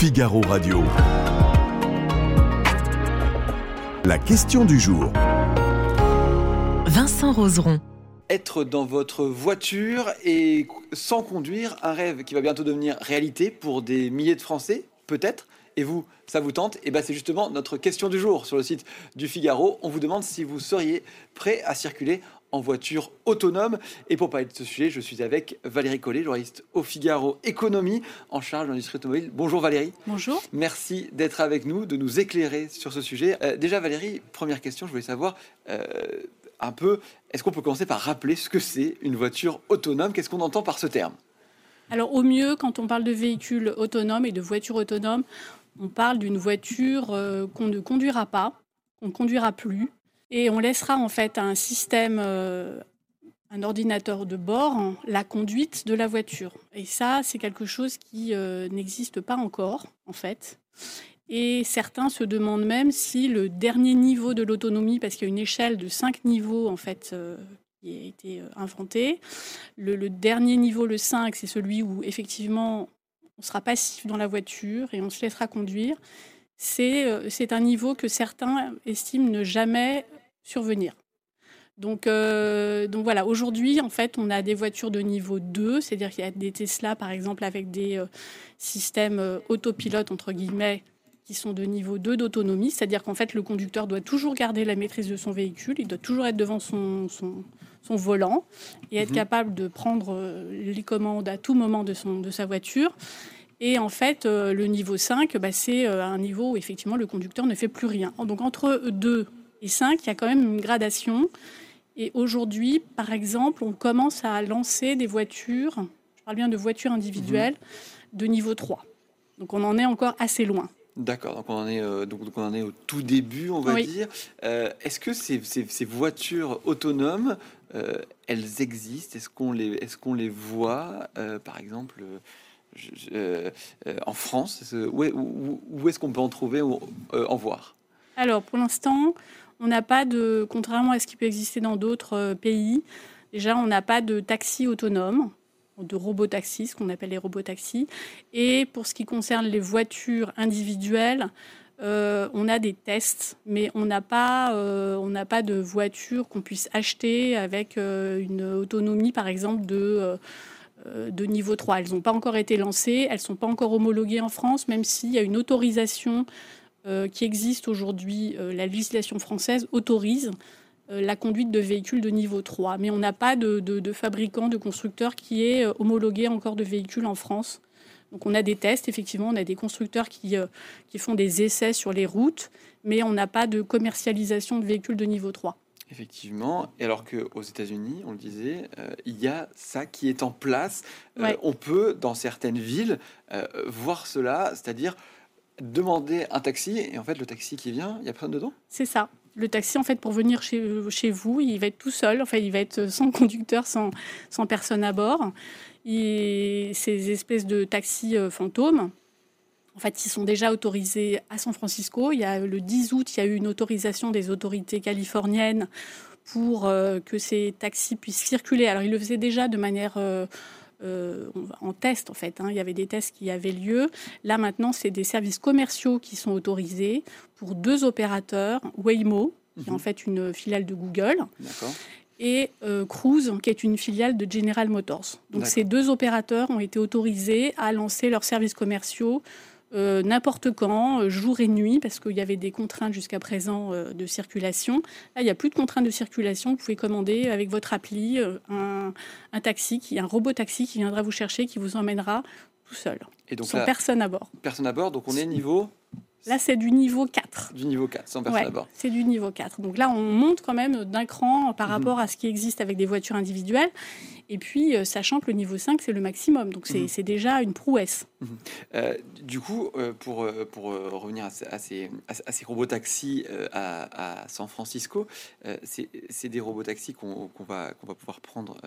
Figaro Radio. La question du jour. Vincent Roseron. Être dans votre voiture et sans conduire, un rêve qui va bientôt devenir réalité pour des milliers de Français, peut-être. Et vous, ça vous tente? Et eh bien c'est justement notre question du jour sur le site du Figaro. On vous demande si vous seriez prêt à circuler en voiture autonome. Et pour parler de ce sujet, je suis avec Valérie Collet, journaliste au Figaro Économie, en charge de l'industrie automobile. Bonjour Valérie. Bonjour. Merci d'être avec nous, de nous éclairer sur ce sujet. Euh, déjà Valérie, première question, je voulais savoir euh, un peu, est-ce qu'on peut commencer par rappeler ce que c'est une voiture autonome? Qu'est-ce qu'on entend par ce terme? Alors au mieux, quand on parle de véhicules autonomes et de voitures autonomes, on parle d'une voiture euh, qu'on ne conduira pas, qu'on ne conduira plus, et on laissera en fait un système, euh, un ordinateur de bord, la conduite de la voiture. Et ça, c'est quelque chose qui euh, n'existe pas encore, en fait. Et certains se demandent même si le dernier niveau de l'autonomie, parce qu'il y a une échelle de cinq niveaux en fait euh, qui a été inventée, le, le, dernier niveau, le 5, c'est celui où effectivement on sera passif dans la voiture et on se laissera conduire. C'est un niveau que certains estiment ne jamais survenir. Donc, euh, donc voilà, aujourd'hui, en fait, on a des voitures de niveau 2, c'est-à-dire qu'il y a des Tesla, par exemple, avec des euh, systèmes euh, autopilotes, entre guillemets, qui sont de niveau 2 d'autonomie, c'est-à-dire qu'en fait, le conducteur doit toujours garder la maîtrise de son véhicule, il doit toujours être devant son, son, volant et être mhm. capable de prendre les commandes à tout moment de, son, de sa voiture. Et en fait, le niveau 5, bah, c'est un niveau où effectivement le conducteur ne fait plus rien. Donc entre 2 et 5, il y a quand même une gradation. Et aujourd'hui, par exemple, on commence à lancer des voitures, je parle bien de voitures individuelles, de niveau 3. Donc on en est encore assez loin. D'accord, donc, on en est, euh, donc, on en est au tout début, on va dire. Euh, est-ce que ces, ces, voitures autonomes, euh, elles existent? Est-ce qu'on les, est qu'on les voit, par exemple, en France? Où, où est-ce qu'on peut en trouver ou en voir? Alors, pour l'instant, on n'a pas de, contrairement à ce qui peut exister dans d'autres euh, pays, déjà on n'a pas de taxi autonome, de robotaxis, ce qu'on appelle les robotaxis. Et pour ce qui concerne les voitures individuelles, euh, on a des tests, mais on n'a pas, euh, on n'a pas de voiture qu'on puisse acheter avec une autonomie, par exemple, de, de niveau 3. Elles n'ont pas encore été lancées, elles ne sont pas encore homologuées en France, même s'il y a une autorisation qui existe aujourd'hui, euh, la législation française autorise euh, la conduite de véhicules de niveau 3. Mais on n'a pas de, de, fabricant, de constructeur qui est homologué encore de véhicules en France. Donc on a des tests, effectivement, on a des constructeurs qui, qui font des essais sur les routes, mais on n'a pas de commercialisation de véhicules de niveau 3. Effectivement, et alors qu'aux États-Unis, on le disait, il y a ça qui est en place. On peut, dans certaines villes, voir cela, c'est-à-dire demander un taxi et en fait le taxi qui vient, il y a personne dedans? C'est ça. Le taxi en fait pour venir chez, vous, il va être tout seul, enfin il va être sans conducteur, sans, sans personne à bord. Et ces espèces de taxis euh, fantômes, en fait, ils sont déjà autorisés à San Francisco. Il y a le 10 août, il y a eu une autorisation des autorités californiennes pour euh, que ces taxis puissent circuler. Alors, ils le faisaient déjà de manière euh, euh, en test en fait. Hein. Il y avait des tests qui avaient lieu. Là maintenant, c'est des services commerciaux qui sont autorisés pour deux opérateurs, Waymo, qui est en mhm. fait une filiale de Google, et euh, Cruise, qui est une filiale de General Motors. Donc ces deux opérateurs ont été autorisés à lancer leurs services commerciaux euh, n'importe quand, euh, jour et nuit, parce qu'il y avait des contraintes jusqu'à présent euh, de circulation. Là, il n'y a plus de contraintes de circulation. Vous pouvez commander avec votre appli un, taxi, qui, un robot taxi qui viendra vous chercher, qui vous emmènera tout seul, et donc sans personne à bord. Personne à bord, donc on est niveau Là, c'est du niveau 4. Du niveau 4, sans personne à bord. C'est du niveau 4. Donc là, on monte quand même d'un cran par mhm. rapport à ce qui existe avec des voitures individuelles. Et puis, euh, sachant que le niveau 5, c'est le maximum. Donc, c'est mhm. déjà une prouesse. Mhm. Euh, du coup, euh, pour, pour revenir à, ces, à, ces robotaxis à, San Francisco, c'est des robotaxis qu'on va, qu'on va pouvoir prendre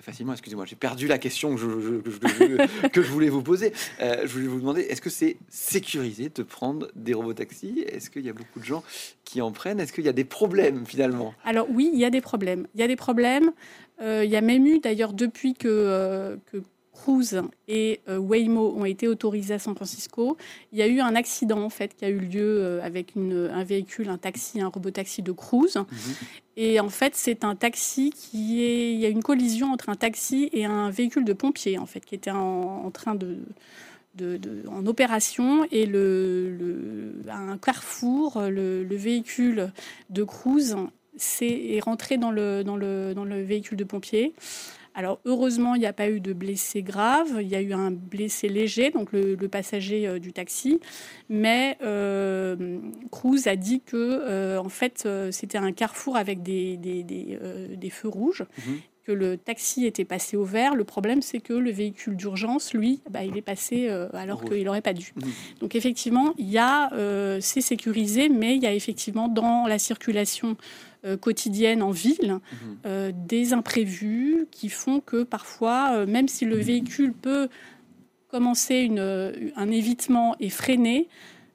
facilement. Excusez-moi, j'ai perdu la question que je, que je, voulais vous poser. je voulais vous demander, est-ce que c'est sécurisé de prendre des robotaxis Est-ce qu'il y a beaucoup de gens qui en prennent? Est-ce qu'il y a des problèmes finalement? Alors oui, il y a des problèmes. Il y a des problèmes. Euh, il y a même eu d'ailleurs depuis que, euh, Cruise et Waymo ont été autorisés à San Francisco, il y a eu un accident en fait qui a eu lieu avec un véhicule, un taxi, un robot-taxi de Cruise. Mhm. Et en fait, c'est un taxi qui est. Il y a une collision entre un taxi et un véhicule de pompiers, en fait, qui était en, train de, en opération. Et le, un carrefour, le, véhicule de Cruise est, rentré dans le, véhicule de pompiers. Alors heureusement, il n'y a pas eu de blessés graves, il y a eu un blessé léger, donc le, passager euh, du taxi, mais euh, Cruz a dit que euh, en fait c'était un carrefour avec des, des, feux rouges. Mhm. Que le taxi était passé au vert. Le problème, c'est que le véhicule d'urgence, lui, bah, il est passé alors qu'il n'aurait pas dû. Mhm. Donc effectivement, il y a, c'est sécurisé, mais il y a effectivement dans la circulation euh, quotidienne en ville, euh, des imprévus qui font que parfois, euh, même si le véhicule peut commencer une, un évitement et freiner,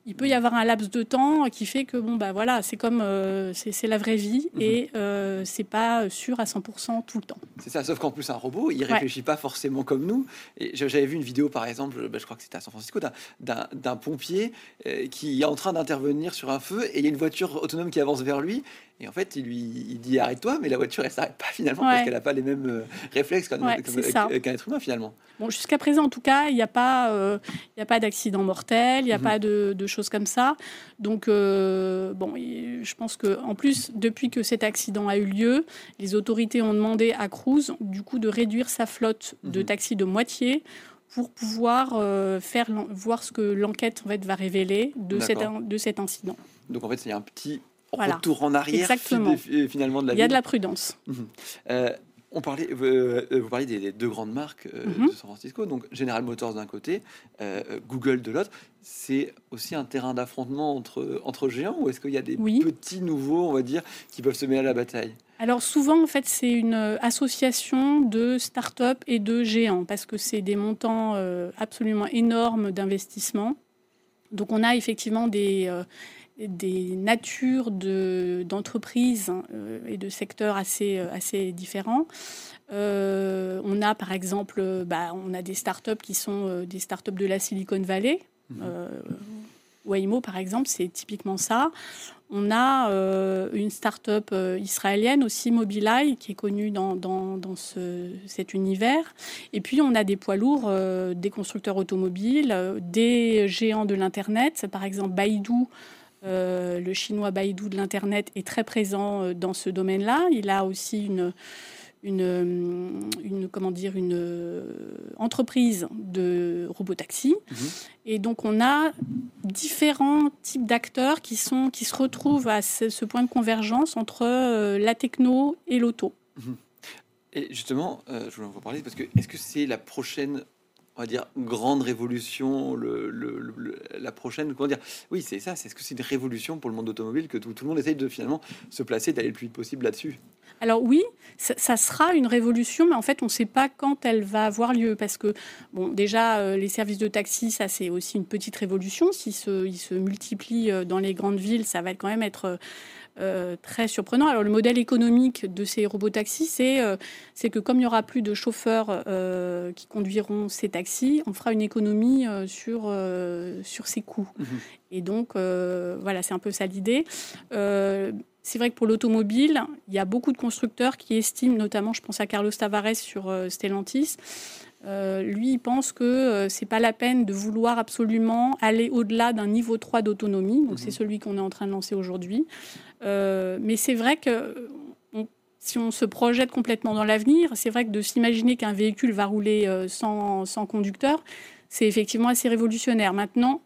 il peut y avoir un laps de temps qui fait que bon bah voilà c'est comme euh, c'est la vraie vie mhm. et euh, c'est pas sûr à 100% tout le temps. C'est ça, sauf qu'en plus un robot il réfléchit pas forcément comme nous. Et j'avais vu une vidéo par exemple, bah, je crois que c'était à San Francisco, d'un pompier euh, qui est en train d'intervenir sur un feu et il y a une voiture autonome qui avance vers lui et en fait, il lui il dit arrête-toi, mais la voiture elle s'arrête pas finalement parce qu'elle n'a pas les mêmes réflexes qu'un être humain finalement. Bon, jusqu'à présent en tout cas, il n'y a pas il a pas d'accident mortel, il n'y a mhm. pas de, de choses comme ça. Donc, euh, bon, je pense que en plus, depuis que cet accident a eu lieu, les autorités ont demandé à Cruz, du coup, de réduire sa flotte de mhm. taxis de moitié pour pouvoir euh, faire voir ce que l'enquête en fait va révéler de cet, de cet incident. Donc en fait, c'est un petit retour en arrière Exactement. finalement de la Il y a de la prudence. Mhm. Euh, on parlait, euh, vous parlez des, deux grandes marques euh, mhm. de San Francisco, donc General Motors d'un côté, euh, Google de l'autre. C'est aussi un terrain d'affrontement entre, entre géants ou est-ce qu'il y a des petits nouveaux, on va dire, qui peuvent se mêler à la bataille? Alors souvent, en fait, c'est une association de start-up et de géants parce que c'est des montants absolument énormes d'investissement. Donc on a effectivement des, des natures d'entreprises euh, et de secteurs assez, euh, assez différents. Euh, on a par exemple bah, on a des startups qui sont des startups de la Silicon Valley. Mmh. Waymo, par exemple, c'est typiquement ça. On a une start-up israélienne aussi, Mobileye, qui est connue dans, dans, dans ce, cet univers. Et puis, on a des poids lourds, des constructeurs automobiles, des géants de l'Internet, par exemple Baidu, euh, le chinois Baidu de l'Internet est très présent euh, dans ce domaine-là. Il a aussi une, une, euh, une comment dire, une entreprise de robotaxi. Mhm. Et donc, on a différents types d'acteurs qui, sont, qui se retrouvent à ce, point de convergence entre la techno et l'auto. Mhm. Et justement, je voulais en vous parler parce que est-ce que c'est la prochaine on va dire, grande révolution, le, la prochaine, comment dire Oui, c'est ça, c'est ce que c'est une révolution pour le monde automobile que tout, le monde essaye de finalement se placer, d'aller le plus vite possible là-dessus. Alors oui, ça, sera une révolution, mais en fait, on ne sait pas quand elle va avoir lieu, parce que, bon, déjà, euh, les services de taxi, ça, c'est aussi une petite révolution. S'ils se, se multiplient euh, dans les grandes villes, ça va quand même être... Euh, très surprenant. Alors le modèle économique de ces robots taxis, c'est c'est que comme il n'y aura plus de chauffeurs qui conduiront ces taxis, on fera une économie sur, ces coûts. Mhm. Et donc voilà, c'est un peu ça l'idée. c'est vrai que pour l'automobile, il y a beaucoup de constructeurs qui estiment, notamment je pense à Carlos Tavares sur Stellantis, lui, il pense que c'est pas la peine de vouloir absolument aller au-delà d'un niveau 3 d'autonomie. Donc, c'est mhm. celui qu'on est en train de lancer aujourd'hui. Euh, mais c'est vrai que si on se projette complètement dans l'avenir, c'est vrai que de s'imaginer qu'un véhicule va rouler euh, sans, sans conducteur, c'est effectivement assez révolutionnaire. Maintenant,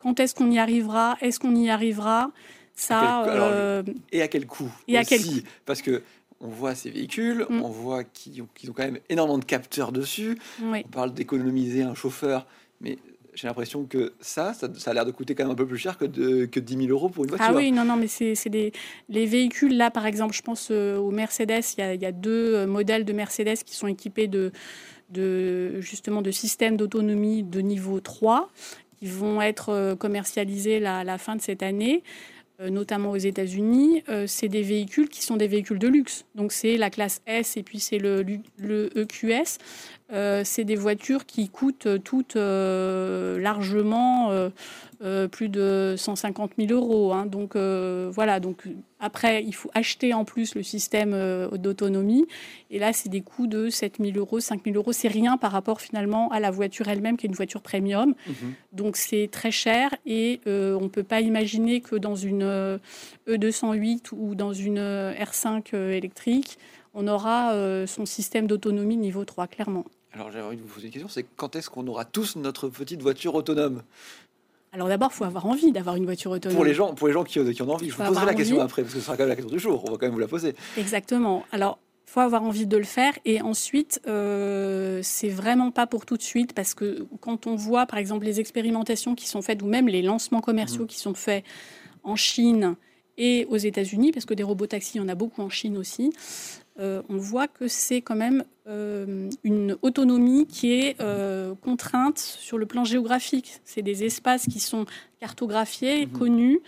quand est-ce qu'on y arrivera? Est-ce qu'on y arrivera? Ça, euh, Et à quel coût et à quel Parce que on voit ces véhicules, mm. on voit qu'ils ont, ont, quand même énormément de capteurs dessus. On parle d'économiser un chauffeur, mais j'ai l'impression que ça, ça, a l'air de coûter quand même un peu plus cher que, de, que 10 000 euros pour une voiture. Ah oui, non, non, mais c'est des les véhicules, là, par exemple, je pense euh, aux Mercedes, il y, a, il y, a, deux euh, modèles de Mercedes qui sont équipés de, de justement de systèmes d'autonomie de niveau 3 qui vont être euh, commercialisés à la fin de cette année notamment aux États-Unis, c'est des véhicules qui sont des véhicules de luxe. Donc c'est la classe S et puis c'est le, EQS. Euh, c'est des voitures qui coûtent toutes euh, largement euh, plus de 150 000 euros. Hein. Donc voilà, donc après, il faut acheter en plus le système d'autonomie. Et là, c'est des coûts de 7 000 euros, 5 000 euros. C'est rien par rapport finalement à la voiture elle-même, qui est une voiture premium. Mhm. Donc c'est très cher et on ne peut pas imaginer que dans une E208 ou dans une R5 électrique, on aura son système d'autonomie niveau 3, clairement. Alors j'avais envie de vous poser une question, c'est quand est-ce qu'on aura tous notre petite voiture autonome? Alors d'abord, il faut avoir envie d'avoir une voiture autonome. Pour les gens, pour les gens qui, qui en ont envie. Je vous poserai la question après, parce que ce sera quand même la question du jour. On va quand même vous la poser. Exactement. Alors, il faut avoir envie de le faire. Et ensuite, euh, c'est vraiment pas pour tout de suite, parce que quand on voit, par exemple, les expérimentations qui sont faites, ou même les lancements commerciaux mmh. qui sont faits en Chine et aux États-Unis, parce que des robots taxis, il y en a beaucoup en Chine aussi, euh, on voit que c'est quand même euh, une autonomie qui est euh, contrainte sur le plan géographique. C'est des espaces qui sont cartographiés, mhm. connus.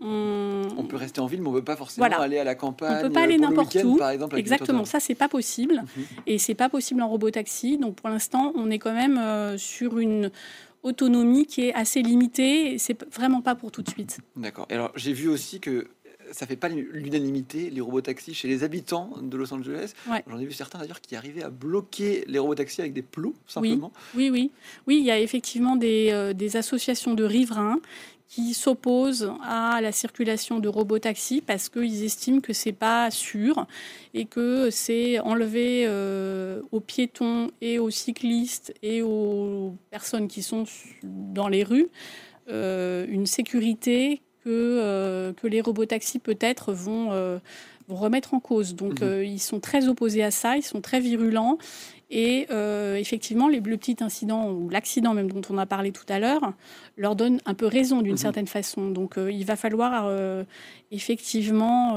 On... peut rester en ville, mais on ne peut pas forcément aller à la campagne. On ne peut pas aller n'importe où. Par exemple, Exactement, ça c'est pas possible, mhm. et c'est pas possible en robotaxi. Donc pour l'instant, on est quand même sur une autonomie qui est assez limitée. C'est vraiment pas pour tout de suite. D'accord. Alors j'ai vu aussi que ça fait pas l'unanimité, les robots taxis chez les habitants de Los Angeles. J'en ai vu certains d'ailleurs qui arrivaient à bloquer les robots taxis avec des plots, simplement. Oui, oui, oui. il y a effectivement des, euh, des associations de riverains qui s'opposent à la circulation de robots taxis parce qu'ils estiment que c'est pas sûr et que c'est enlever euh, aux piétons et aux cyclistes et aux personnes qui sont dans les rues euh, une sécurité que, euh, que les robotaxis peut-être vont, euh, remettre en cause. Donc mhm. euh, ils sont très opposés à ça, ils sont très virulents. Et effectivement, les, le petit incident ou l'accident même dont on a parlé tout à l'heure leur donne un peu raison d'une mhm. certaine façon. Donc il va falloir effectivement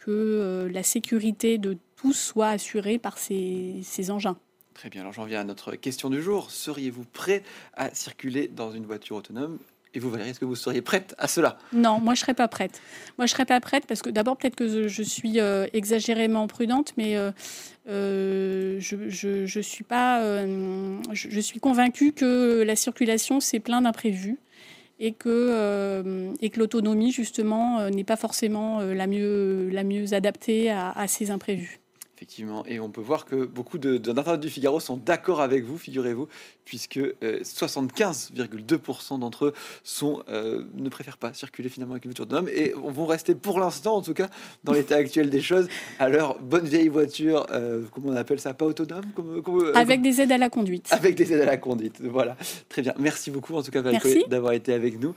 que la sécurité de tous soit assurée par ces, ces engins. Très bien, alors j'en viens à notre question du jour. Seriez-vous prêt à circuler dans une voiture autonome et vous, Valérie, est-ce que vous seriez prête à cela? Non, moi je serais pas prête. Moi je serais pas prête parce que d'abord peut-être que je, suis euh, exagérément prudente, mais euh, euh, je, suis pas, je, suis convaincue que la circulation c'est plein d'imprévus et que, que l'autonomie justement n'est pas forcément la mieux, la mieux adaptée à ces imprévus. Effectivement, et on peut voir que beaucoup d'internautes du Figaro sont d'accord avec vous, figurez-vous, puisque 75,2% euh, d'entre eux sont, euh, ne préfèrent pas circuler finalement avec une voiture d'homme et vont rester pour l'instant, en tout cas, dans l'état actuel des choses, à leur bonne vieille voiture, euh, comment on appelle ça, pas autonome Avec des aides à la conduite. Avec des aides à la conduite, voilà. Très bien. Merci beaucoup, en tout cas, d'avoir été avec nous.